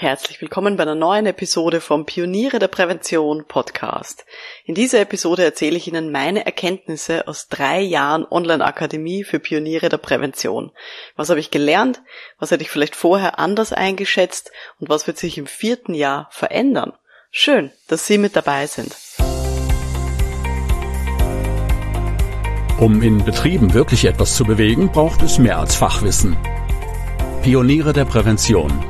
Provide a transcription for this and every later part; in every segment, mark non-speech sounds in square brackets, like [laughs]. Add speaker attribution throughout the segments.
Speaker 1: Herzlich willkommen bei einer neuen Episode vom Pioniere der Prävention Podcast. In dieser Episode erzähle ich Ihnen meine Erkenntnisse aus drei Jahren Online-Akademie für Pioniere der Prävention. Was habe ich gelernt? Was hätte ich vielleicht vorher anders eingeschätzt? Und was wird sich im vierten Jahr verändern? Schön, dass Sie mit dabei sind.
Speaker 2: Um in Betrieben wirklich etwas zu bewegen, braucht es mehr als Fachwissen. Pioniere der Prävention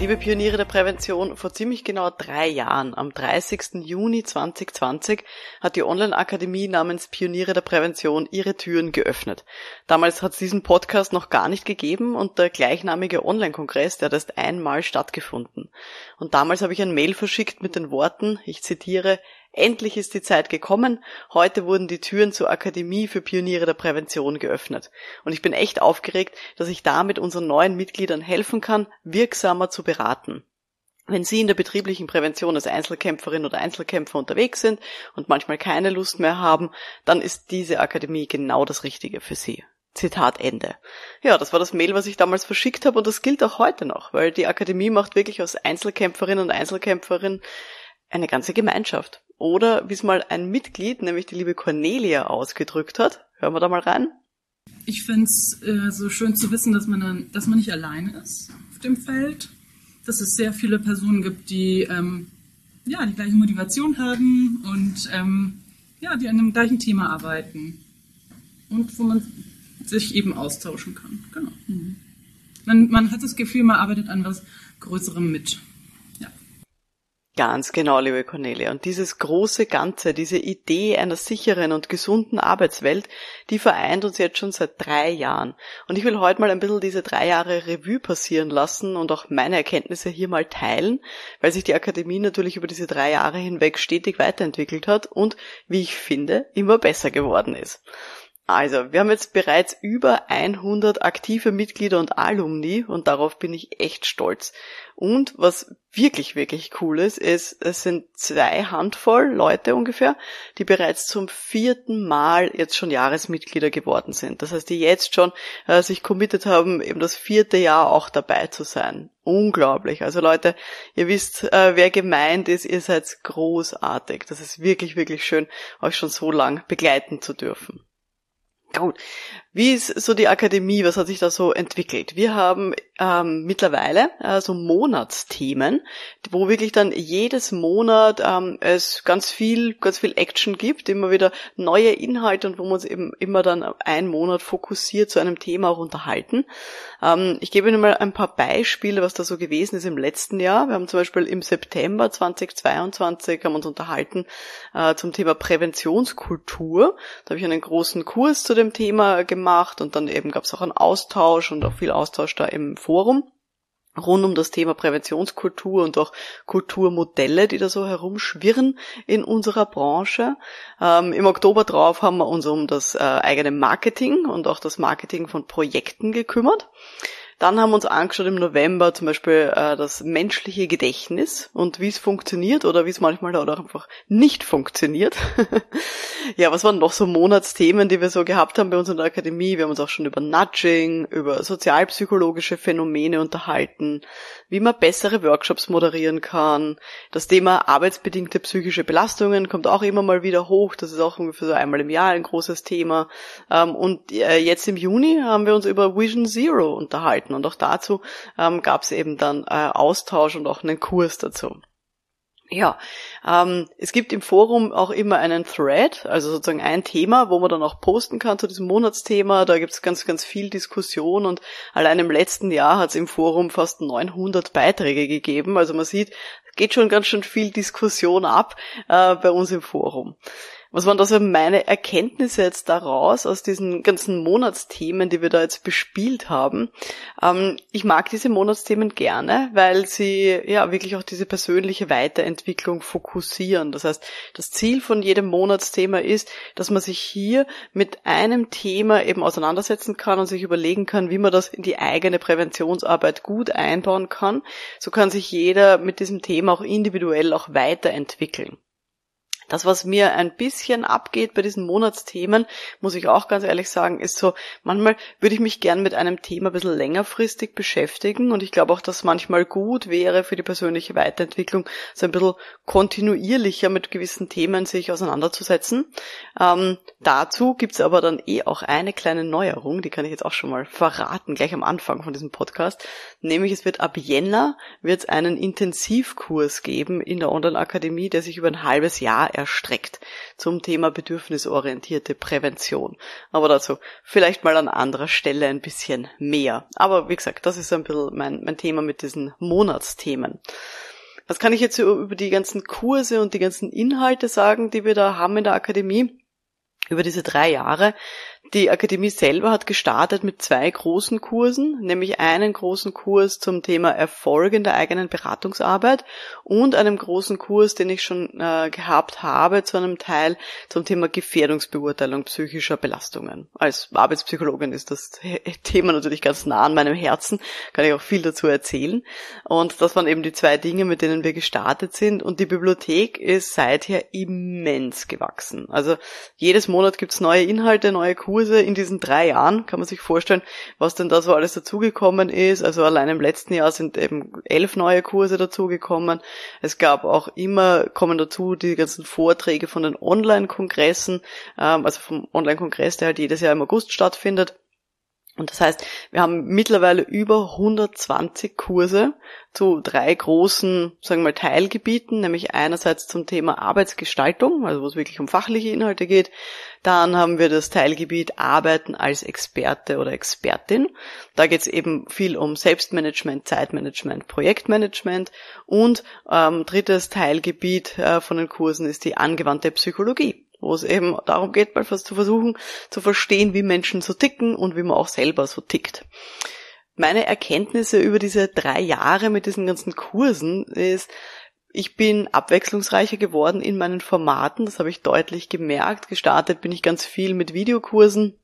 Speaker 1: Liebe Pioniere der Prävention, vor ziemlich genau drei Jahren, am 30. Juni 2020, hat die Online-Akademie namens Pioniere der Prävention ihre Türen geöffnet. Damals hat es diesen Podcast noch gar nicht gegeben und der gleichnamige Online-Kongress, der hat erst einmal stattgefunden. Und damals habe ich ein Mail verschickt mit den Worten, ich zitiere, Endlich ist die Zeit gekommen. Heute wurden die Türen zur Akademie für Pioniere der Prävention geöffnet. Und ich bin echt aufgeregt, dass ich damit unseren neuen Mitgliedern helfen kann, wirksamer zu beraten. Wenn Sie in der betrieblichen Prävention als Einzelkämpferin oder Einzelkämpfer unterwegs sind und manchmal keine Lust mehr haben, dann ist diese Akademie genau das Richtige für Sie. Zitat Ende. Ja, das war das Mail, was ich damals verschickt habe und das gilt auch heute noch, weil die Akademie macht wirklich aus Einzelkämpferin und Einzelkämpferin eine ganze Gemeinschaft. Oder wie es mal ein Mitglied, nämlich die liebe Cornelia, ausgedrückt hat. Hören wir da mal rein.
Speaker 3: Ich finde es äh, so schön zu wissen, dass man dann, dass man nicht alleine ist auf dem Feld, dass es sehr viele Personen gibt, die ähm, ja die gleiche Motivation haben und ähm, ja, die an dem gleichen Thema arbeiten und wo man sich eben austauschen kann. Genau. Mhm. Man, man hat das Gefühl, man arbeitet an was Größerem mit.
Speaker 1: Ganz genau, liebe Cornelia. Und dieses große Ganze, diese Idee einer sicheren und gesunden Arbeitswelt, die vereint uns jetzt schon seit drei Jahren. Und ich will heute mal ein bisschen diese drei Jahre Revue passieren lassen und auch meine Erkenntnisse hier mal teilen, weil sich die Akademie natürlich über diese drei Jahre hinweg stetig weiterentwickelt hat und, wie ich finde, immer besser geworden ist. Also, wir haben jetzt bereits über 100 aktive Mitglieder und Alumni und darauf bin ich echt stolz. Und was wirklich, wirklich cool ist, ist, es sind zwei Handvoll Leute ungefähr, die bereits zum vierten Mal jetzt schon Jahresmitglieder geworden sind. Das heißt, die jetzt schon äh, sich committed haben, eben das vierte Jahr auch dabei zu sein. Unglaublich. Also Leute, ihr wisst, äh, wer gemeint ist, ihr seid großartig. Das ist wirklich, wirklich schön, euch schon so lang begleiten zu dürfen. Gut. Wie ist so die Akademie? Was hat sich da so entwickelt? Wir haben ähm, mittlerweile äh, so Monatsthemen, wo wirklich dann jedes Monat ähm, es ganz viel, ganz viel Action gibt, immer wieder neue Inhalte und wo wir uns eben immer dann einen Monat fokussiert zu einem Thema auch unterhalten. Ähm, ich gebe Ihnen mal ein paar Beispiele, was da so gewesen ist im letzten Jahr. Wir haben zum Beispiel im September 2022 haben uns unterhalten äh, zum Thema Präventionskultur. Da habe ich einen großen Kurs zu dem Thema gemacht und dann eben gab es auch einen Austausch und auch viel Austausch da im Forum rund um das Thema Präventionskultur und auch Kulturmodelle, die da so herumschwirren in unserer Branche. Ähm, Im Oktober drauf haben wir uns um das äh, eigene Marketing und auch das Marketing von Projekten gekümmert. Dann haben wir uns angeschaut im November zum Beispiel äh, das menschliche Gedächtnis und wie es funktioniert oder wie es manchmal auch einfach nicht funktioniert. [laughs] ja, was waren noch so Monatsthemen, die wir so gehabt haben bei uns in der Akademie? Wir haben uns auch schon über Nudging, über sozialpsychologische Phänomene unterhalten, wie man bessere Workshops moderieren kann. Das Thema arbeitsbedingte psychische Belastungen kommt auch immer mal wieder hoch. Das ist auch ungefähr so einmal im Jahr ein großes Thema. Ähm, und äh, jetzt im Juni haben wir uns über Vision Zero unterhalten arbeiten. Und auch dazu ähm, gab es eben dann äh, Austausch und auch einen Kurs dazu. Ja, ähm, es gibt im Forum auch immer einen Thread, also sozusagen ein Thema, wo man dann auch posten kann zu diesem Monatsthema. Da gibt es ganz, ganz viel Diskussion und allein im letzten Jahr hat es im Forum fast 900 Beiträge gegeben. Also man sieht, geht schon ganz schön viel Diskussion ab äh, bei uns im Forum. Was waren da so meine Erkenntnisse jetzt daraus aus diesen ganzen Monatsthemen, die wir da jetzt bespielt haben? Ähm, ich mag diese Monatsthemen gerne, weil sie ja wirklich auch diese persönliche Weiterentwicklung fokussieren. Das heißt, das Ziel von jedem Monatsthema ist, dass man sich hier mit einem Thema eben auseinandersetzen kann und sich überlegen kann, wie man das in die eigene Präventionsarbeit gut einbauen kann. So kann sich jeder mit diesem Thema auch individuell auch weiterentwickeln. Das, was mir ein bisschen abgeht bei diesen Monatsthemen, muss ich auch ganz ehrlich sagen, ist so, manchmal würde ich mich gern mit einem Thema ein bisschen längerfristig beschäftigen und ich glaube auch, dass manchmal gut wäre für die persönliche Weiterentwicklung, so ein bisschen kontinuierlicher mit gewissen Themen sich auseinanderzusetzen. Ähm, dazu gibt's aber dann eh auch eine kleine Neuerung, die kann ich jetzt auch schon mal verraten, gleich am Anfang von diesem Podcast, nämlich es wird ab Jänner wird einen Intensivkurs geben in der Online-Akademie, der sich über ein halbes Jahr erstreckt zum Thema bedürfnisorientierte Prävention. Aber dazu vielleicht mal an anderer Stelle ein bisschen mehr. Aber wie gesagt, das ist ein bisschen mein, mein Thema mit diesen Monatsthemen. Was kann ich jetzt über die ganzen Kurse und die ganzen Inhalte sagen, die wir da haben in der Akademie? Über diese drei Jahre die Akademie selber hat gestartet mit zwei großen Kursen, nämlich einen großen Kurs zum Thema Erfolg in der eigenen Beratungsarbeit und einem großen Kurs, den ich schon äh, gehabt habe, zu einem Teil zum Thema Gefährdungsbeurteilung psychischer Belastungen. Als Arbeitspsychologin ist das [laughs] Thema natürlich ganz nah an meinem Herzen, kann ich auch viel dazu erzählen. Und das waren eben die zwei Dinge, mit denen wir gestartet sind. Und die Bibliothek ist seither immens gewachsen. Also jedes Monat gibt's neue Inhalte, neue Kurse Kurse in diesen drei Jahren, kann man sich vorstellen, was denn da so alles dazugekommen ist. Also allein im letzten Jahr sind eben elf neue Kurse dazugekommen. Es gab auch immer, kommen dazu die ganzen Vorträge von den Online-Kongressen, ähm, also vom Online-Kongress, der halt jedes Jahr im August stattfindet. Und das heißt, wir haben mittlerweile über 120 Kurse zu drei großen, sagen wir mal, Teilgebieten, nämlich einerseits zum Thema Arbeitsgestaltung, also wo es wirklich um fachliche Inhalte geht. Dann haben wir das Teilgebiet Arbeiten als Experte oder Expertin. Da geht es eben viel um Selbstmanagement, Zeitmanagement, Projektmanagement. Und ähm, drittes Teilgebiet äh, von den Kursen ist die angewandte Psychologie wo es eben darum geht, mal zu versuchen zu verstehen, wie Menschen so ticken und wie man auch selber so tickt. Meine Erkenntnisse über diese drei Jahre mit diesen ganzen Kursen ist, ich bin abwechslungsreicher geworden in meinen Formaten, das habe ich deutlich gemerkt. Gestartet bin ich ganz viel mit Videokursen,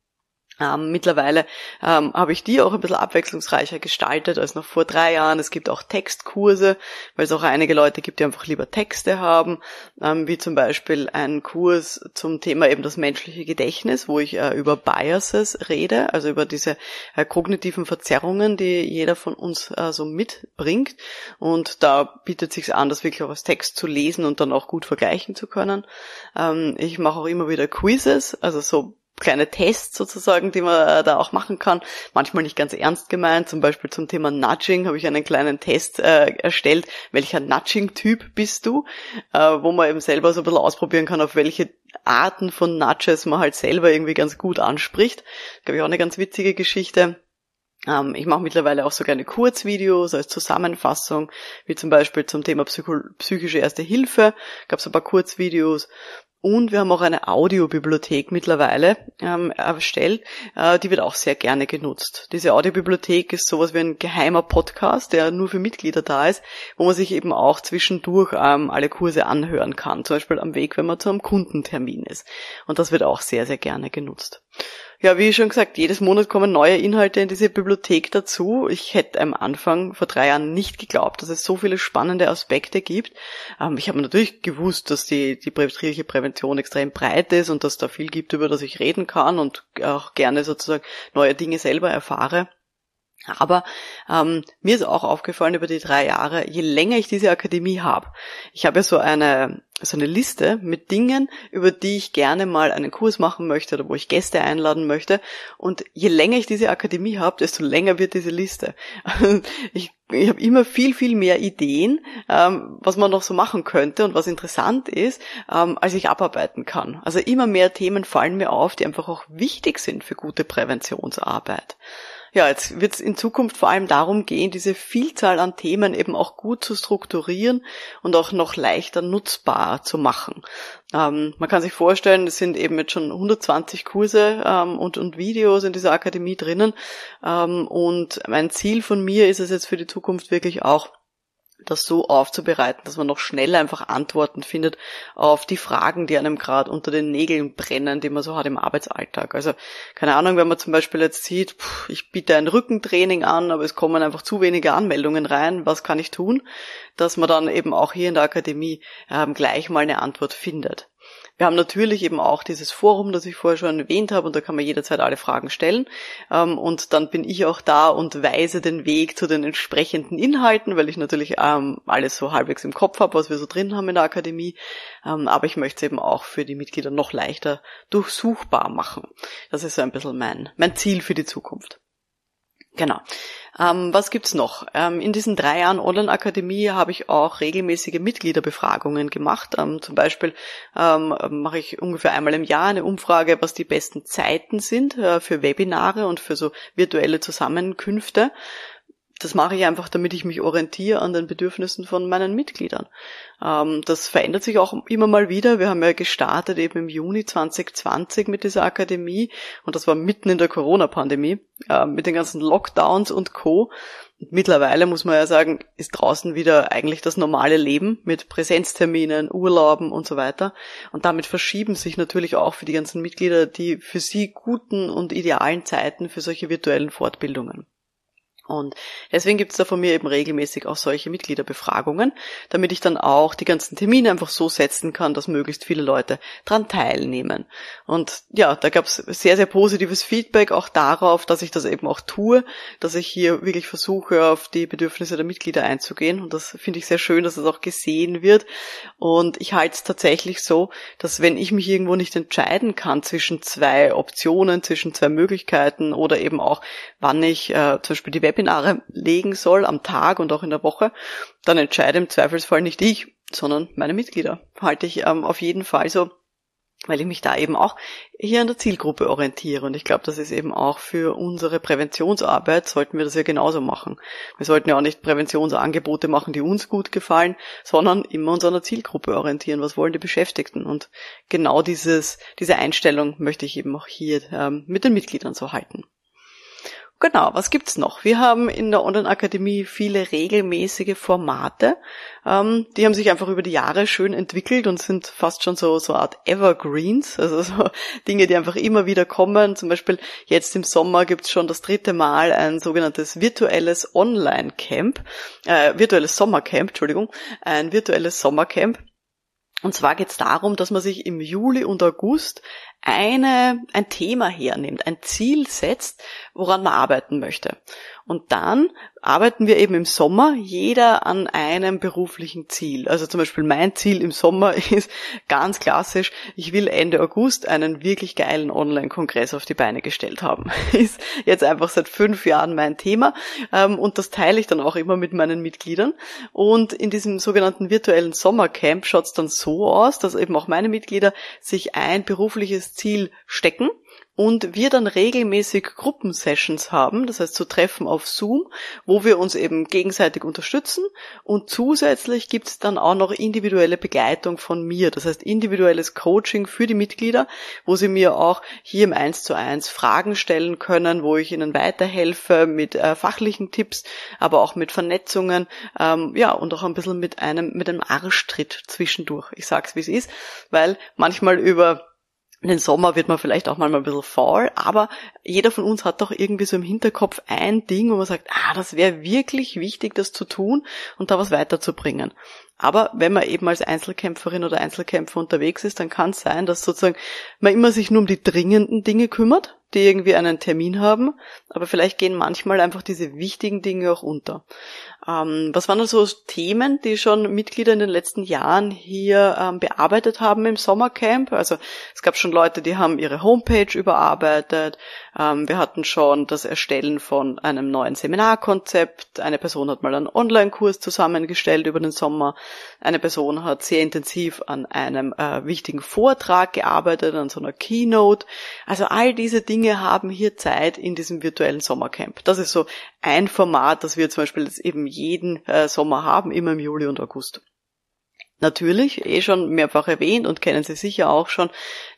Speaker 1: ähm, mittlerweile ähm, habe ich die auch ein bisschen abwechslungsreicher gestaltet als noch vor drei Jahren. Es gibt auch Textkurse, weil es auch einige Leute gibt, die einfach lieber Texte haben, ähm, wie zum Beispiel ein Kurs zum Thema eben das menschliche Gedächtnis, wo ich äh, über Biases rede, also über diese äh, kognitiven Verzerrungen, die jeder von uns äh, so mitbringt. Und da bietet sich an, das wirklich auch als Text zu lesen und dann auch gut vergleichen zu können. Ähm, ich mache auch immer wieder Quizzes, also so kleine Tests sozusagen, die man äh, da auch machen kann. Manchmal nicht ganz ernst gemeint. Zum Beispiel zum Thema Nudging habe ich einen kleinen Test äh, erstellt. Welcher Nudging-Typ bist du? Äh, wo man eben selber so ein bisschen ausprobieren kann, auf welche Arten von Nudges man halt selber irgendwie ganz gut anspricht. Glaube ich auch eine ganz witzige Geschichte. Ähm, ich mache mittlerweile auch so gerne Kurzvideos als Zusammenfassung, wie zum Beispiel zum Thema psychische Erste Hilfe. Gab es ein paar Kurzvideos und wir haben auch eine Audiobibliothek mittlerweile ähm, erstellt, äh, die wird auch sehr gerne genutzt. Diese Audiobibliothek ist sowas wie ein geheimer Podcast, der nur für Mitglieder da ist, wo man sich eben auch zwischendurch ähm, alle Kurse anhören kann, zum Beispiel am Weg, wenn man zu einem Kundentermin ist. Und das wird auch sehr, sehr gerne genutzt. Ja, wie schon gesagt, jedes Monat kommen neue Inhalte in diese Bibliothek dazu. Ich hätte am Anfang vor drei Jahren nicht geglaubt, dass es so viele spannende Aspekte gibt. Ähm, ich habe natürlich gewusst, dass die, die betriebliche Prävention extrem breit ist und dass da viel gibt, über das ich reden kann und auch gerne sozusagen neue Dinge selber erfahre. Aber ähm, mir ist auch aufgefallen über die drei Jahre, je länger ich diese Akademie habe, ich habe ja so eine, so eine Liste mit Dingen, über die ich gerne mal einen Kurs machen möchte oder wo ich Gäste einladen möchte. Und je länger ich diese Akademie habe, desto länger wird diese Liste. [laughs] ich ich habe immer viel, viel mehr Ideen, ähm, was man noch so machen könnte und was interessant ist, ähm, als ich abarbeiten kann. Also immer mehr Themen fallen mir auf, die einfach auch wichtig sind für gute Präventionsarbeit. Ja, jetzt wird es in Zukunft vor allem darum gehen, diese Vielzahl an Themen eben auch gut zu strukturieren und auch noch leichter nutzbar zu machen. Ähm, man kann sich vorstellen, es sind eben jetzt schon 120 Kurse ähm, und, und Videos in dieser Akademie drinnen. Ähm, und mein Ziel von mir ist es jetzt für die Zukunft wirklich auch, das so aufzubereiten, dass man noch schneller einfach Antworten findet auf die Fragen, die einem gerade unter den Nägeln brennen, die man so hat im Arbeitsalltag. Also keine Ahnung, wenn man zum Beispiel jetzt sieht, ich biete ein Rückentraining an, aber es kommen einfach zu wenige Anmeldungen rein, was kann ich tun, dass man dann eben auch hier in der Akademie ähm, gleich mal eine Antwort findet. Wir haben natürlich eben auch dieses Forum, das ich vorher schon erwähnt habe, und da kann man jederzeit alle Fragen stellen. Ähm, und dann bin ich auch da und weise den Weg zu den entsprechenden Inhalten, weil ich natürlich ähm, alles so halbwegs im Kopf habe, was wir so drin haben in der Akademie. Ähm, aber ich möchte es eben auch für die Mitglieder noch leichter durchsuchbar machen. Das ist so ein bisschen mein, mein Ziel für die Zukunft. Genau. Ähm, was gibt's noch? Ähm, in diesen drei Jahren Online-Akademie habe ich auch regelmäßige Mitgliederbefragungen gemacht. Ähm, zum Beispiel ähm, mache ich ungefähr einmal im Jahr eine Umfrage, was die besten Zeiten sind äh, für Webinare und für so virtuelle Zusammenkünfte das mache ich einfach, damit ich mich orientiere an den Bedürfnissen von meinen Mitgliedern. Ähm, das verändert sich auch immer mal wieder. Wir haben ja gestartet eben im Juni 2020 mit dieser Akademie und das war mitten in der Corona-Pandemie äh, mit den ganzen Lockdowns und Co. Mittlerweile muss man ja sagen, ist draußen wieder eigentlich das normale Leben mit Präsenzterminen, Urlauben und so weiter. Und damit verschieben sich natürlich auch für die ganzen Mitglieder die für sie guten und idealen Zeiten für solche virtuellen Fortbildungen. Und deswegen gibt es da von mir eben regelmäßig auch solche Mitgliederbefragungen, damit ich dann auch die ganzen Termine einfach so setzen kann, dass möglichst viele Leute dran teilnehmen. Und ja, da gab es sehr, sehr positives Feedback auch darauf, dass ich das eben auch tue, dass ich hier wirklich versuche, auf die Bedürfnisse der Mitglieder einzugehen. Und das finde ich sehr schön, dass das auch gesehen wird. Und ich halte es tatsächlich so, dass wenn ich mich irgendwo nicht entscheiden kann zwischen zwei Optionen, zwischen zwei Möglichkeiten oder eben auch, wann ich äh, zum Beispiel die Web Webinare legen soll am Tag und auch in der Woche, dann entscheide im Zweifelsfall nicht ich, sondern meine Mitglieder. Halte ich ähm, auf jeden Fall so, weil ich mich da eben auch hier an der Zielgruppe orientiere. Und ich glaube, das ist eben auch für unsere Präventionsarbeit, sollten wir das ja genauso machen. Wir sollten ja auch nicht Präventionsangebote machen, die uns gut gefallen, sondern immer uns an der Zielgruppe orientieren. Was wollen die Beschäftigten? Und genau dieses, diese Einstellung möchte ich eben auch hier ähm, mit den Mitgliedern so halten. Genau, was gibt's noch? Wir haben in der Online-Akademie viele regelmäßige Formate. Ähm, die haben sich einfach über die Jahre schön entwickelt und sind fast schon so so Art Evergreens, also so [laughs] Dinge, die einfach immer wieder kommen. Zum Beispiel jetzt im Sommer gibt's schon das dritte Mal ein sogenanntes virtuelles Online-Camp, äh, virtuelles Sommercamp, Entschuldigung, ein virtuelles Sommercamp. Und zwar geht es darum, dass man sich im Juli und August eine, ein Thema hernimmt, ein Ziel setzt, woran man arbeiten möchte. Und dann arbeiten wir eben im Sommer jeder an einem beruflichen Ziel. Also zum Beispiel mein Ziel im Sommer [laughs] ist ganz klassisch, ich will Ende August einen wirklich geilen Online-Kongress auf die Beine gestellt haben. [laughs] Ist jetzt einfach seit fünf Jahren mein Thema ähm, und das teile ich dann auch immer mit meinen Mitgliedern. Und in diesem sogenannten virtuellen Sommercamp schaut es dann so aus, dass eben auch meine Mitglieder sich ein berufliches Ziel stecken und wir dann regelmäßig Gruppensessions haben, das heißt zu Treffen auf Zoom, wo wir uns eben gegenseitig unterstützen und zusätzlich gibt es dann auch noch individuelle Begleitung von mir, das heißt individuelles Coaching für die Mitglieder, wo sie mir auch hier im 1 zu 1 Fragen stellen können, wo ich ihnen weiterhelfe mit äh, fachlichen Tipps, aber auch mit Vernetzungen, ähm, ja und auch ein bisschen mit einem mit einem Arschtritt zwischendurch. Ich sag's wie es ist, weil manchmal über den Sommer wird man vielleicht auch mal ein bisschen faul, aber jeder von uns hat doch irgendwie so im Hinterkopf ein Ding, wo man sagt, ah, das wäre wirklich wichtig, das zu tun und da was weiterzubringen. Aber wenn man eben als Einzelkämpferin oder Einzelkämpfer unterwegs ist, dann kann es sein, dass sozusagen man immer sich nur um die dringenden Dinge kümmert, die irgendwie einen Termin haben, aber vielleicht gehen manchmal einfach diese wichtigen Dinge auch unter. Ähm, was waren also Themen, die schon Mitglieder in den letzten Jahren hier ähm, bearbeitet haben im Sommercamp? Also es gab schon Leute, die haben ihre Homepage überarbeitet, Ähm, wir hatten schon das Erstellen von einem neuen Seminarkonzept. Eine Person hat mal einen Online-Kurs zusammengestellt über den Sommer. Eine Person hat sehr intensiv an einem äh, wichtigen Vortrag gearbeitet, an so einer Keynote. Also all diese Dinge haben hier Zeit in diesem virtuellen Sommercamp. Das ist so ein Format, das wir zum Beispiel jetzt eben jeden äh, Sommer haben, immer im Juli und August. Natürlich, eh schon mehrfach erwähnt und kennen Sie sicher auch schon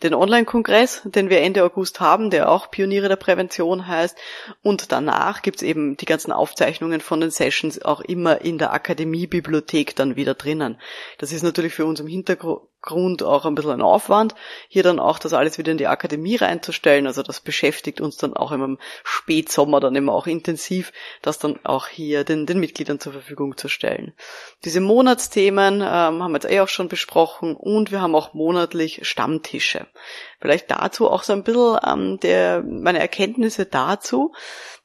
Speaker 1: den Online-Kongress, den wir Ende August haben, der auch Pioniere der Prävention heißt. Und danach gibt's eben die ganzen Aufzeichnungen von den Sessions auch immer in der Akademiebibliothek dann wieder drinnen. Das ist natürlich für uns im Hintergrund Grund auch ein bisschen ein Aufwand, hier dann auch das alles wieder in die Akademie reinzustellen. Also das beschäftigt uns dann auch im Spätsommer dann immer auch intensiv, das dann auch hier den, den Mitgliedern zur Verfügung zu stellen. Diese Monatsthemen ähm, haben wir jetzt eh auch schon besprochen und wir haben auch monatlich Stammtische. Vielleicht dazu auch so ein bisschen ähm, der, meine Erkenntnisse dazu.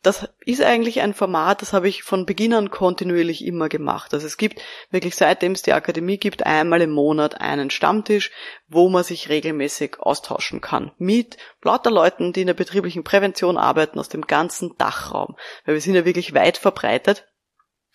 Speaker 1: Das ist eigentlich ein Format, das habe ich von Beginn an kontinuierlich immer gemacht. Also es gibt wirklich seitdem es die Akademie gibt, einmal im Monat einen Stammtisch, wo man sich regelmäßig austauschen kann. Mit lauter Leuten, die in der betrieblichen Prävention arbeiten aus dem ganzen Dachraum. Weil wir sind ja wirklich weit verbreitet.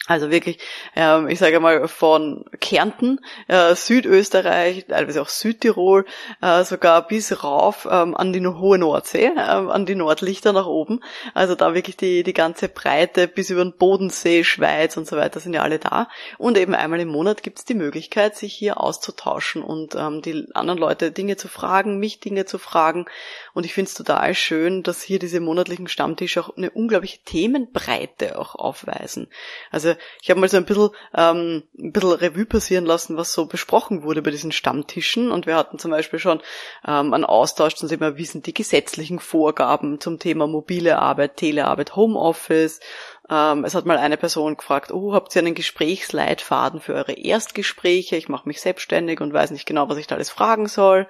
Speaker 1: Also wirklich, ähm, ich sage mal, von Kärnten, äh, Südösterreich, teilweise auch Südtirol, äh, sogar bis rauf ähm, an die hohe Nordsee, äh, an die Nordlichter nach oben. Also da wirklich die, die ganze Breite bis über den Bodensee, Schweiz und so weiter sind ja alle da. Und eben einmal im Monat gibt es die Möglichkeit, sich hier auszutauschen und ähm, die anderen Leute Dinge zu fragen, mich Dinge zu fragen. Und ich finde es total schön, dass hier diese monatlichen Stammtische auch eine unglaubliche Themenbreite auch aufweisen. Also ich habe mal so ein bisschen, ähm, ein bisschen Revue passieren lassen, was so besprochen wurde bei diesen Stammtischen. Und wir hatten zum Beispiel schon ähm, einen Austausch zum Thema, wie sind die gesetzlichen Vorgaben zum Thema mobile Arbeit, Telearbeit, Homeoffice. Ähm, es hat mal eine Person gefragt, oh, habt ihr einen Gesprächsleitfaden für eure Erstgespräche? Ich mache mich selbstständig und weiß nicht genau, was ich da alles fragen soll.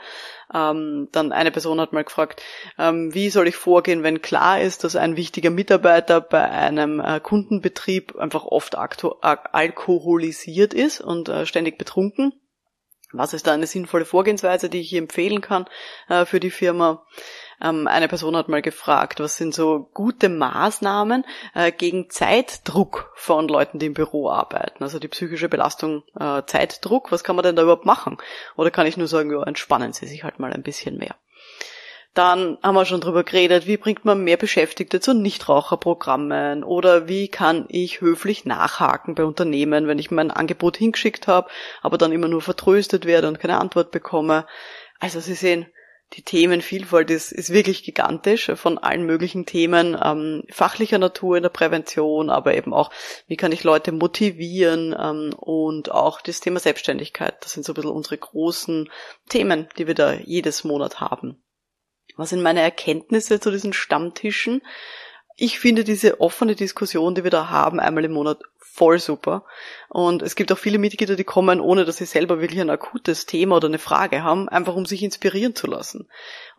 Speaker 1: Ähm, dann eine Person hat mal gefragt, ähm, wie soll ich vorgehen, wenn klar ist, dass ein wichtiger Mitarbeiter bei einem äh, Kundenbetrieb einfach oft alkoholisiert ist und äh, ständig betrunken. Was ist da eine sinnvolle Vorgehensweise, die ich hier empfehlen kann äh, für die Firma? Ähm, eine Person hat mal gefragt, was sind so gute Maßnahmen äh, gegen Zeitdruck von Leuten, die im Büro arbeiten? Also die psychische Belastung, äh, Zeitdruck, was kann man denn da überhaupt machen? Oder kann ich nur sagen, ja, entspannen Sie sich halt mal ein bisschen mehr. Dann haben wir schon drüber geredet, wie bringt man mehr Beschäftigte zu Nichtraucherprogrammen oder wie kann ich höflich nachhaken bei Unternehmen, wenn ich mein Angebot hingeschickt habe, aber dann immer nur vertröstet werde und keine Antwort bekomme. Also Sie sehen, die Themenvielfalt ist, ist wirklich gigantisch von allen möglichen Themen ähm, fachlicher Natur in der Prävention, aber eben auch, wie kann ich Leute motivieren ähm, und auch das Thema Selbstständigkeit. Das sind so ein bisschen unsere großen Themen, die wir da jedes Monat haben. Was sind meine Erkenntnisse zu diesen Stammtischen? Ich finde diese offene Diskussion, die wir da haben, einmal im Monat voll super. Und es gibt auch viele Mitglieder, die kommen, ohne dass sie selber wirklich ein akutes Thema oder eine Frage haben, einfach um sich inspirieren zu lassen.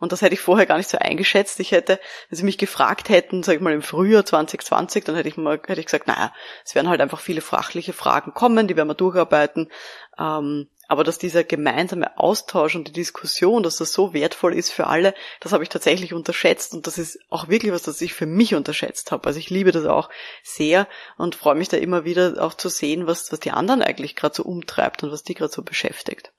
Speaker 1: Und das hätte ich vorher gar nicht so eingeschätzt. Ich hätte, wenn sie mich gefragt hätten, sag ich mal im Frühjahr 2020, dann hätte ich mal, hätte ich gesagt, naja, es werden halt einfach viele fachliche Fragen kommen, die werden wir durcharbeiten. Ähm, aber dass dieser gemeinsame Austausch und die Diskussion, dass das so wertvoll ist für alle, das habe ich tatsächlich unterschätzt und das ist auch wirklich was, das ich für mich unterschätzt habe. Also ich liebe das auch sehr und freue mich da immer wieder auch zu sehen, was, was die anderen eigentlich gerade so umtreibt und was die gerade so beschäftigt.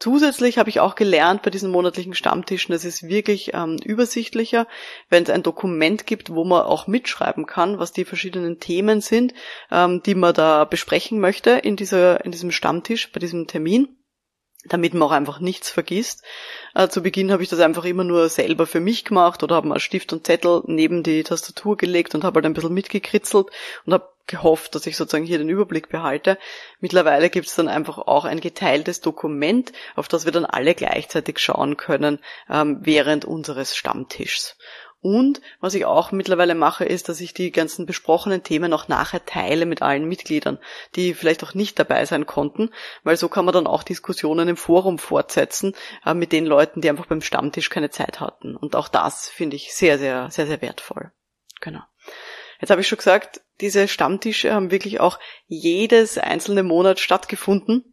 Speaker 1: Zusätzlich habe ich auch gelernt bei diesen monatlichen Stammtischen, es ist wirklich ähm, übersichtlicher, wenn es ein Dokument gibt, wo man auch mitschreiben kann, was die verschiedenen Themen sind, ähm, die man da besprechen möchte in dieser, in diesem Stammtisch, bei diesem Termin damit man auch einfach nichts vergisst. Äh, zu Beginn habe ich das einfach immer nur selber für mich gemacht oder habe mal Stift und Zettel neben die Tastatur gelegt und habe halt ein bisschen mitgekritzelt und habe gehofft, dass ich sozusagen hier den Überblick behalte. Mittlerweile gibt es dann einfach auch ein geteiltes Dokument, auf das wir dann alle gleichzeitig schauen können ähm, während unseres Stammtischs. Und was ich auch mittlerweile mache, ist, dass ich die ganzen besprochenen Themen auch nachher teile mit allen Mitgliedern, die vielleicht auch nicht dabei sein konnten, weil so kann man dann auch Diskussionen im Forum fortsetzen äh, mit den Leuten, die einfach beim Stammtisch keine Zeit hatten. Und auch das finde ich sehr, sehr, sehr, sehr wertvoll. Genau. Jetzt habe ich schon gesagt, diese Stammtische haben wirklich auch jedes einzelne Monat stattgefunden.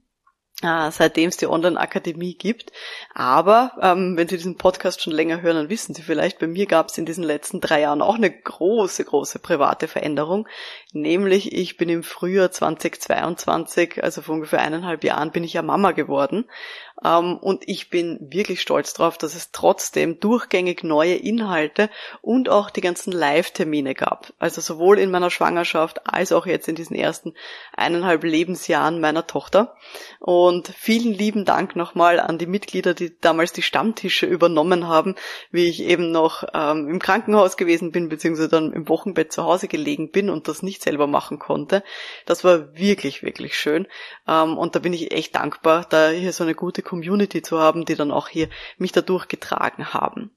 Speaker 1: äh, seitdem es die Online-Akademie gibt. Aber ähm, wenn Sie diesen Podcast schon länger hören, dann wissen Sie vielleicht, bei mir gab es in diesen letzten drei Jahren auch eine große, große private Veränderung. Nämlich, ich bin im Frühjahr 2022, also vor ungefähr eineinhalb Jahren, bin ich ja Mama geworden. Ähm, und ich bin wirklich stolz drauf, dass es trotzdem durchgängig neue Inhalte und auch die ganzen Live-Termine gab. Also sowohl in meiner Schwangerschaft als auch jetzt in diesen ersten eineinhalb Lebensjahren meiner Tochter. Und vielen lieben Dank nochmal an die Mitglieder, die damals die Stammtische übernommen haben, wie ich eben noch ähm, im Krankenhaus gewesen bin, beziehungsweise dann im Wochenbett zu Hause gelegen bin und das nicht selber machen konnte. Das war wirklich, wirklich schön. Ähm, und da bin ich echt dankbar, da hier so eine gute Community zu haben, die dann auch hier mich dadurch getragen haben.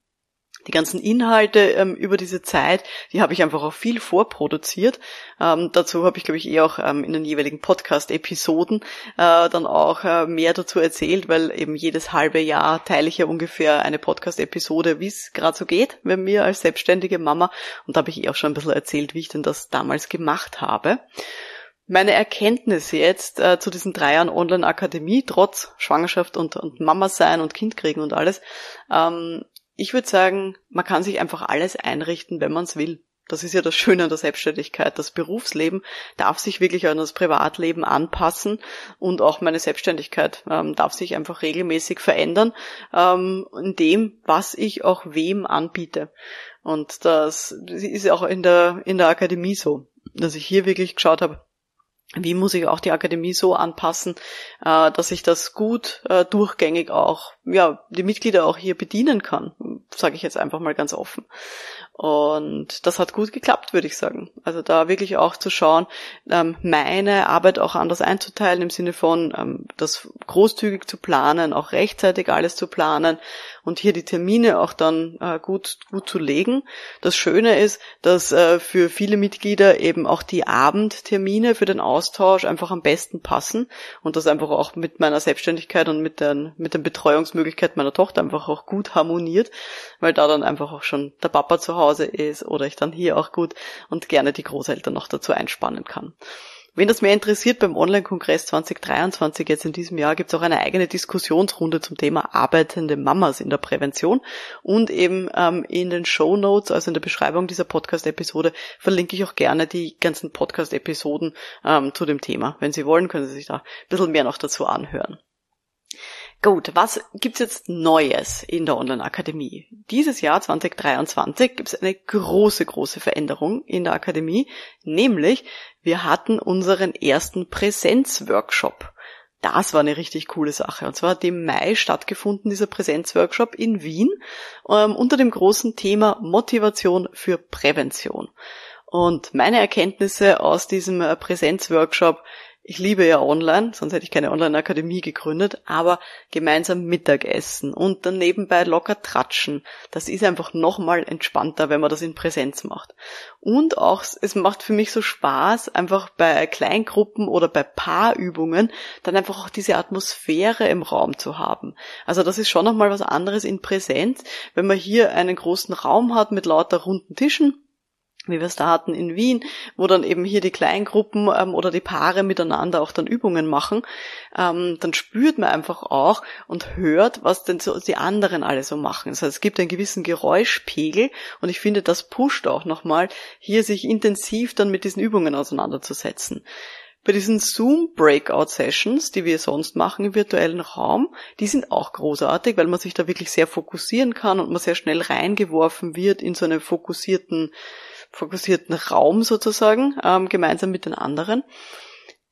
Speaker 1: Die ganzen Inhalte ähm, über diese Zeit, die habe ich einfach auch viel vorproduziert. Ähm, dazu habe ich, glaube ich, eh auch ähm, in den jeweiligen Podcast-Episoden äh, dann auch äh, mehr dazu erzählt, weil eben jedes halbe Jahr teile ich ja ungefähr eine Podcast-Episode, wie es gerade so geht bei mir als selbstständige Mama. Und da habe ich eh auch schon ein bisschen erzählt, wie ich denn das damals gemacht habe meine Erkenntnis jetzt äh, zu diesen drei Jahren Online-Akademie, trotz Schwangerschaft und, und Mama sein und Kind kriegen und alles, ähm, ich würde sagen, man kann sich einfach alles einrichten, wenn man es will. Das ist ja das Schöne an der Selbstständigkeit. Das Berufsleben darf sich wirklich an das Privatleben anpassen und auch meine Selbstständigkeit ähm, darf sich einfach regelmäßig verändern ähm, in dem, was ich auch wem anbiete. Und das ist auch in der, in der Akademie so, dass ich hier wirklich geschaut habe, wie muss ich auch die Akademie so anpassen, äh, dass ich das gut äh, durchgängig auch, ja, die Mitglieder auch hier bedienen kann, sage ich jetzt einfach mal ganz offen. Und das hat gut geklappt, würde ich sagen. Also da wirklich auch zu schauen, ähm, meine Arbeit auch anders einzuteilen im Sinne von ähm, das großzügig zu planen, auch rechtzeitig alles zu planen und hier die Termine auch dann äh, gut gut zu legen. Das Schöne ist, dass für viele Mitglieder eben auch die Abendtermine für den Austausch einfach am besten passen und das einfach auch mit meiner Selbstständigkeit und mit den mit den Betreuungsmöglichkeiten meiner Tochter einfach auch gut harmoniert, weil da dann einfach auch schon der Papa zu Hause Hause ist oder ich dann hier auch gut und gerne die Großeltern noch dazu einspannen kann. Wen das mehr interessiert, beim Online-Kongress 2023 jetzt in diesem Jahr gibt es auch eine eigene Diskussionsrunde zum Thema arbeitende Mamas in der Prävention und eben ähm, in den Show Notes, also in der Beschreibung dieser Podcast-Episode, verlinke ich auch gerne die ganzen Podcast-Episoden ähm, zu dem Thema. Wenn Sie wollen, können Sie sich da ein bisschen mehr noch dazu anhören. Gut, was gibt's jetzt Neues in der Online-Akademie? Dieses Jahr 2023 gibt's eine große, große Veränderung in der Akademie, nämlich wir hatten unseren ersten Präsenzworkshop. Das war eine richtig coole Sache. Und zwar hat im Mai stattgefunden, dieser Präsenzworkshop in Wien, ähm, unter dem großen Thema Motivation für Prävention. Und meine Erkenntnisse aus diesem äh, Präsenzworkshop ich liebe ja online, sonst hätte ich keine Online-Akademie gegründet, aber gemeinsam Mittagessen und dann nebenbei locker tratschen, das ist einfach nochmal entspannter, wenn man das in Präsenz macht. Und auch, es macht für mich so Spaß, einfach bei Kleingruppen oder bei Paarübungen dann einfach auch diese Atmosphäre im Raum zu haben. Also das ist schon nochmal was anderes in Präsenz, wenn man hier einen großen Raum hat mit lauter runden Tischen wie wir es da hatten in Wien, wo dann eben hier die Kleingruppen ähm, oder die Paare miteinander auch dann Übungen machen, ähm, dann spürt man einfach auch und hört, was denn so die anderen alle so machen. Das heißt, es gibt einen gewissen Geräuschpegel und ich finde, das pusht auch nochmal, hier sich intensiv dann mit diesen Übungen auseinanderzusetzen. Bei diesen Zoom-Breakout-Sessions, die wir sonst machen im virtuellen Raum, die sind auch großartig, weil man sich da wirklich sehr fokussieren kann und man sehr schnell reingeworfen wird in so einen fokussierten fokussierten Raum sozusagen, ähm, gemeinsam mit den anderen.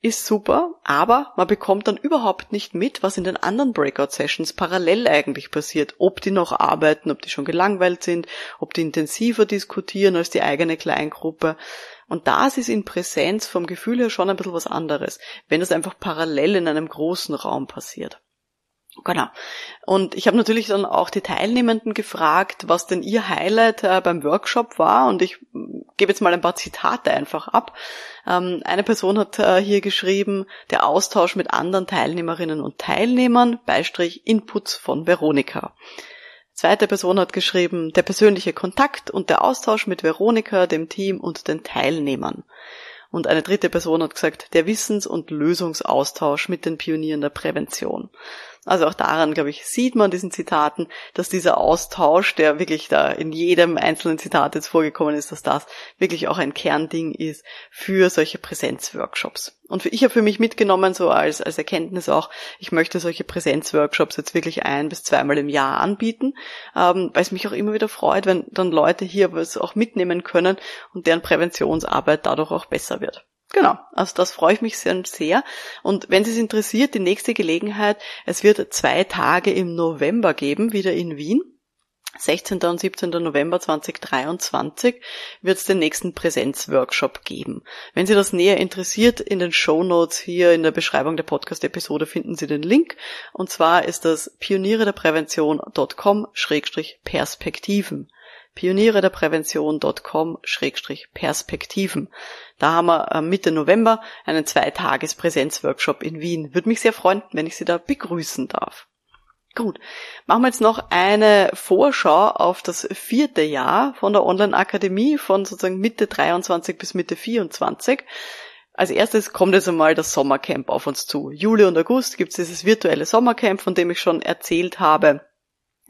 Speaker 1: Ist super, aber man bekommt dann überhaupt nicht mit, was in den anderen Breakout-Sessions parallel eigentlich passiert. Ob die noch arbeiten, ob die schon gelangweilt sind, ob die intensiver diskutieren als die eigene Kleingruppe. Und das ist in Präsenz vom Gefühl her schon ein bisschen was anderes, wenn das einfach parallel in einem großen Raum passiert. Genau. Und ich habe natürlich dann auch die Teilnehmenden gefragt, was denn ihr Highlight äh, beim Workshop war. Und ich mm, gebe jetzt mal ein paar Zitate einfach ab. Ähm, eine Person hat äh, hier geschrieben, der Austausch mit anderen Teilnehmerinnen und Teilnehmern, Beistrich Inputs von Veronika. Zweite Person hat geschrieben, der persönliche Kontakt und der Austausch mit Veronika, dem Team und den Teilnehmern. Und eine dritte Person hat gesagt, der Wissens- und Lösungsaustausch mit den Pionieren der Prävention. Also auch daran, glaube ich, sieht man diesen Zitaten, dass dieser Austausch, der wirklich da in jedem einzelnen Zitat jetzt vorgekommen ist, dass das wirklich auch ein Kernding ist für solche Präsenzworkshops. Und ich habe für mich mitgenommen, so als, als Erkenntnis auch, ich möchte solche Präsenzworkshops jetzt wirklich ein bis zweimal im Jahr anbieten, ähm, weil es mich auch immer wieder freut, wenn dann Leute hier was auch mitnehmen können und deren Präventionsarbeit dadurch auch besser wird. Genau, also das freue ich mich sehr, sehr. Und wenn Sie es interessiert, die nächste Gelegenheit, es wird zwei Tage im November geben, wieder in Wien. 16. und 17. November 2023 wird es den nächsten Präsenzworkshop geben. Wenn Sie das näher interessiert, in den Show Notes hier in der Beschreibung der Podcast-Episode finden Sie den Link. Und zwar ist das pioniere der Prävention.com-perspektiven pioniere der Prävention.com-perspektiven. Da haben wir äh, Mitte November einen Zweitages-Präsenzworkshop in Wien. Würde mich sehr freuen, wenn ich Sie da begrüßen darf. Gut, machen wir jetzt noch eine Vorschau auf das vierte Jahr von der Online-Akademie von sozusagen Mitte 23 bis Mitte 24. Als erstes kommt jetzt einmal das Sommercamp auf uns zu. Juli und August gibt es dieses virtuelle Sommercamp, von dem ich schon erzählt habe.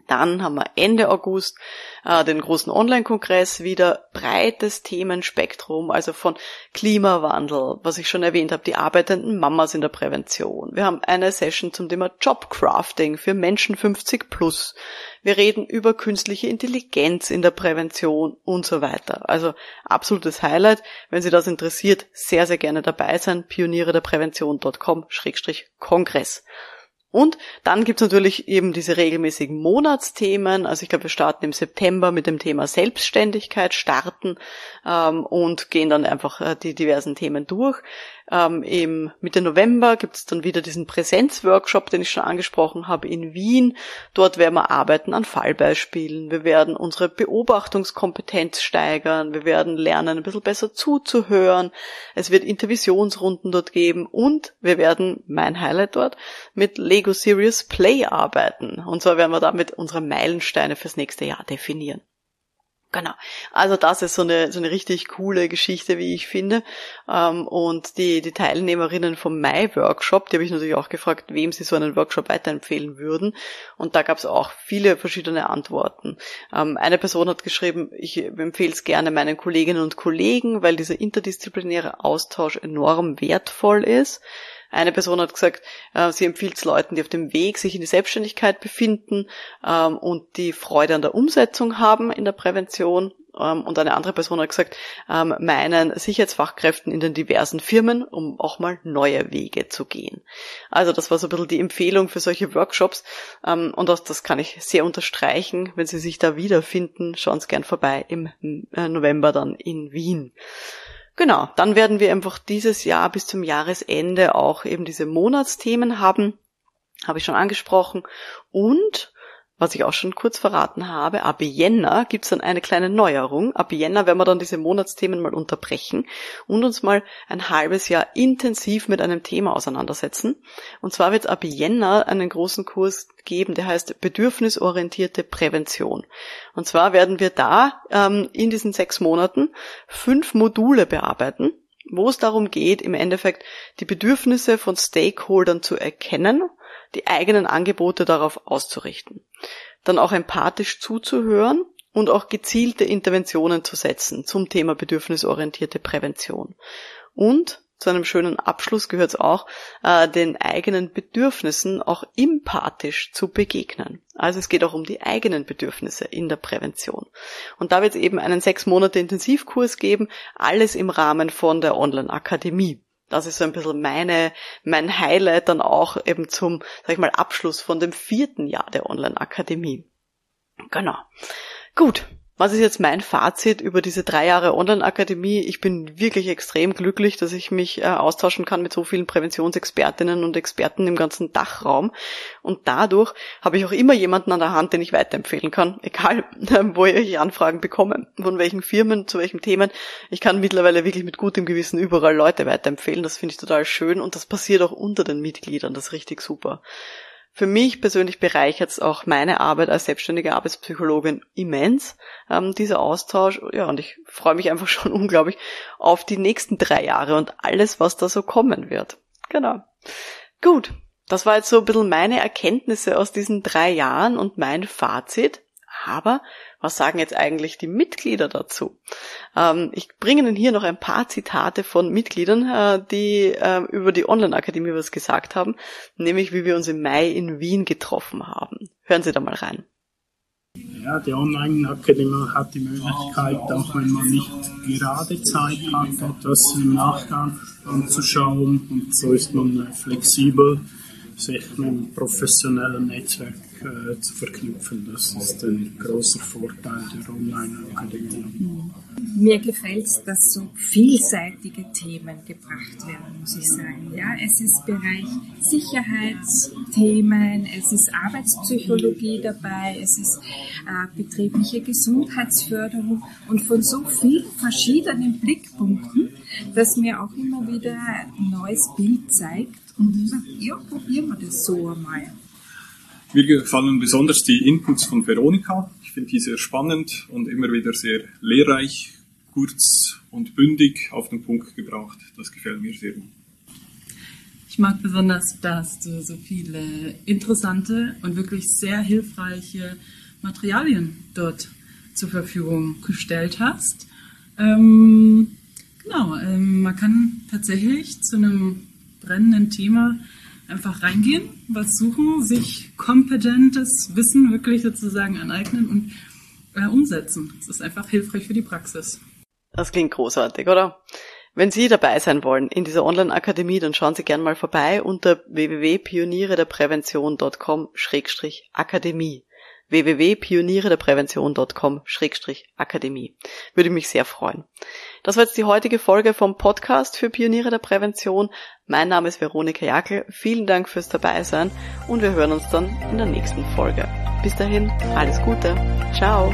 Speaker 1: Dann haben wir Ende August äh, den großen Online-Kongress wieder breites Themenspektrum, also von Klimawandel, was ich schon erwähnt habe, die arbeitenden Mamas in der Prävention. Wir haben eine Session zum Thema Jobcrafting für Menschen 50 plus. Wir reden über künstliche Intelligenz in der Prävention und so weiter. Also absolutes Highlight. Wenn Sie das interessiert, sehr, sehr gerne dabei sein. Pioniere der Prävention.com-Kongress. Und dann gibt's natürlich eben diese regelmäßigen Monatsthemen. Also ich glaube, wir starten im September mit dem Thema Selbstständigkeit, starten ähm, und gehen dann einfach äh, die diversen Themen durch. Ähm, Im Mitte November gibt es dann wieder diesen Präsenzworkshop, den ich schon angesprochen habe, in Wien. Dort werden wir arbeiten an Fallbeispielen. Wir werden unsere Beobachtungskompetenz steigern. Wir werden lernen, ein bisschen besser zuzuhören. Es wird Intervisionsrunden dort geben und wir werden, mein Highlight dort, mit Lego Serious Play arbeiten. Und zwar werden wir damit unsere Meilensteine fürs nächste Jahr definieren. Genau. Also das ist so eine, so eine richtig coole Geschichte, wie ich finde. Ähm, und die, die Teilnehmerinnen vom Mai-Workshop, die habe ich natürlich auch gefragt, wem sie so einen Workshop weiterempfehlen würden. Und da gab es auch viele verschiedene Antworten. Ähm, eine Person hat geschrieben, ich empfehle es gerne meinen Kolleginnen und Kollegen, weil dieser interdisziplinäre Austausch enorm wertvoll ist. Eine Person hat gesagt, äh, sie empfiehlt es Leuten, die auf dem Weg sich in die Selbstständigkeit befinden ähm, und die Freude an der Umsetzung haben in der Prävention. Ähm, und eine andere Person hat gesagt, ähm, meinen Sicherheitsfachkräften in den diversen Firmen, um auch mal neue Wege zu gehen. Also das war so ein bisschen die Empfehlung für solche Workshops. Und das, das kann ich sehr unterstreichen. Wenn Sie sich da wiederfinden, schauen Sie gern vorbei im äh, November dann in Wien. Genau, dann werden wir einfach dieses Jahr bis zum Jahresende auch eben diese Monatsthemen haben, habe ich schon angesprochen. Und was ich auch schon kurz verraten habe, ab Jänner gibt's dann eine kleine Neuerung. Ab Jänner werden wir dann diese Monatsthemen mal unterbrechen und uns mal ein halbes Jahr intensiv mit einem Thema auseinandersetzen. Und zwar wird ab Jänner einen großen Kurs geben, der heißt bedürfnisorientierte Prävention. Und zwar werden wir da ähm, in diesen sechs Monaten fünf Module bearbeiten wo es darum geht, im Endeffekt die Bedürfnisse von Stakeholdern zu erkennen die eigenen Angebote darauf auszurichten. Dann auch empathisch zuzuhören und auch gezielte Interventionen zu setzen zum Thema bedürfnisorientierte Prävention. Und zu einem schönen Abschluss gehört es auch, äh, den eigenen Bedürfnissen auch empathisch zu begegnen. Also es geht auch um die eigenen Bedürfnisse in der Prävention. Und da wird es eben einen sechs Monate Intensivkurs geben, alles im Rahmen von der Online-Akademie. Das ist so ein bisschen meine, mein Highlight dann auch eben zum, sag ich mal, Abschluss von dem vierten Jahr der Online-Akademie. Genau. Gut. Was ist jetzt mein Fazit über diese drei Jahre Online-Akademie? Ich bin wirklich extrem glücklich, dass ich mich äh, austauschen kann mit so vielen Präventionsexpertinnen und Experten im ganzen Dachraum. Und dadurch habe ich auch immer jemanden an der Hand, den ich weiterempfehlen kann, [laughs] egal wo ich Anfragen bekomme, von welchen Firmen, zu welchen Themen. Ich kann mittlerweile wirklich mit gutem Gewissen überall Leute weiterempfehlen. Das finde ich total schön und das passiert auch unter den Mitgliedern. Das ist richtig super. Für mich persönlich bereichert es auch meine Arbeit als selbstständige Arbeitspsychologin immens, ähm, dieser Austausch. Ja, und ich freue mich einfach [laughs] schon unglaublich auf die nächsten drei Jahre und alles, was da so kommen wird. Genau. Gut, das war jetzt so ein bisschen meine Erkenntnisse aus diesen drei Jahren und mein Fazit. Aber was sagen jetzt eigentlich die Mitglieder dazu? Ähm, ich bringe Ihnen hier noch ein paar Zitate von Mitgliedern, äh, die äh, über die Online-Akademie was gesagt haben, nämlich wie wir uns im Mai in Wien getroffen haben. Hören Sie da mal rein.
Speaker 4: Ja, die Online-Akademie hat die Möglichkeit, auch wenn man nicht gerade Zeit hat, etwas im Nachgang anzuschauen und so ist man flexibel sich mit einem professionellen Netzwerk äh, zu verknüpfen. Das ist ein großer Vorteil der Online-Akademie.
Speaker 5: Mir gefällt es, dass so vielseitige Themen gebracht werden, muss ich sagen. Ja, es ist Bereich Sicherheitsthemen, es ist Arbeitspsychologie dabei, es ist äh, betriebliche Gesundheitsförderung und von so vielen verschiedenen Blickpunkten, dass mir auch immer wieder ein neues Bild zeigt und sagt, ja, probieren wir das so einmal.
Speaker 6: Mir gefallen besonders die Inputs von Veronika. Ich finde die sehr spannend und immer wieder sehr lehrreich, kurz und bündig auf den Punkt gebracht. Das gefällt mir sehr gut.
Speaker 3: Ich mag besonders, dass du so viele interessante und wirklich sehr hilfreiche Materialien dort zur Verfügung gestellt hast. Ähm, genau, ähm, man kann tatsächlich zu einem brennenden Thema einfach reingehen, was suchen, sich kompetentes Wissen wirklich sozusagen aneignen und äh, umsetzen. Das ist einfach hilfreich für die Praxis.
Speaker 1: Das klingt großartig, oder? Wenn Sie dabei sein wollen in dieser Online-Akademie, dann schauen Sie gerne mal vorbei unter www.pionierederprävention.com-akademie www.pionierederprävention.com-akademie. Würde mich sehr freuen. Das war jetzt die heutige Folge vom Podcast für Pioniere der Prävention. Mein Name ist Veronika Jackel. Vielen Dank fürs Dabeisein und wir hören uns dann in der nächsten Folge. Bis dahin, alles Gute. Ciao.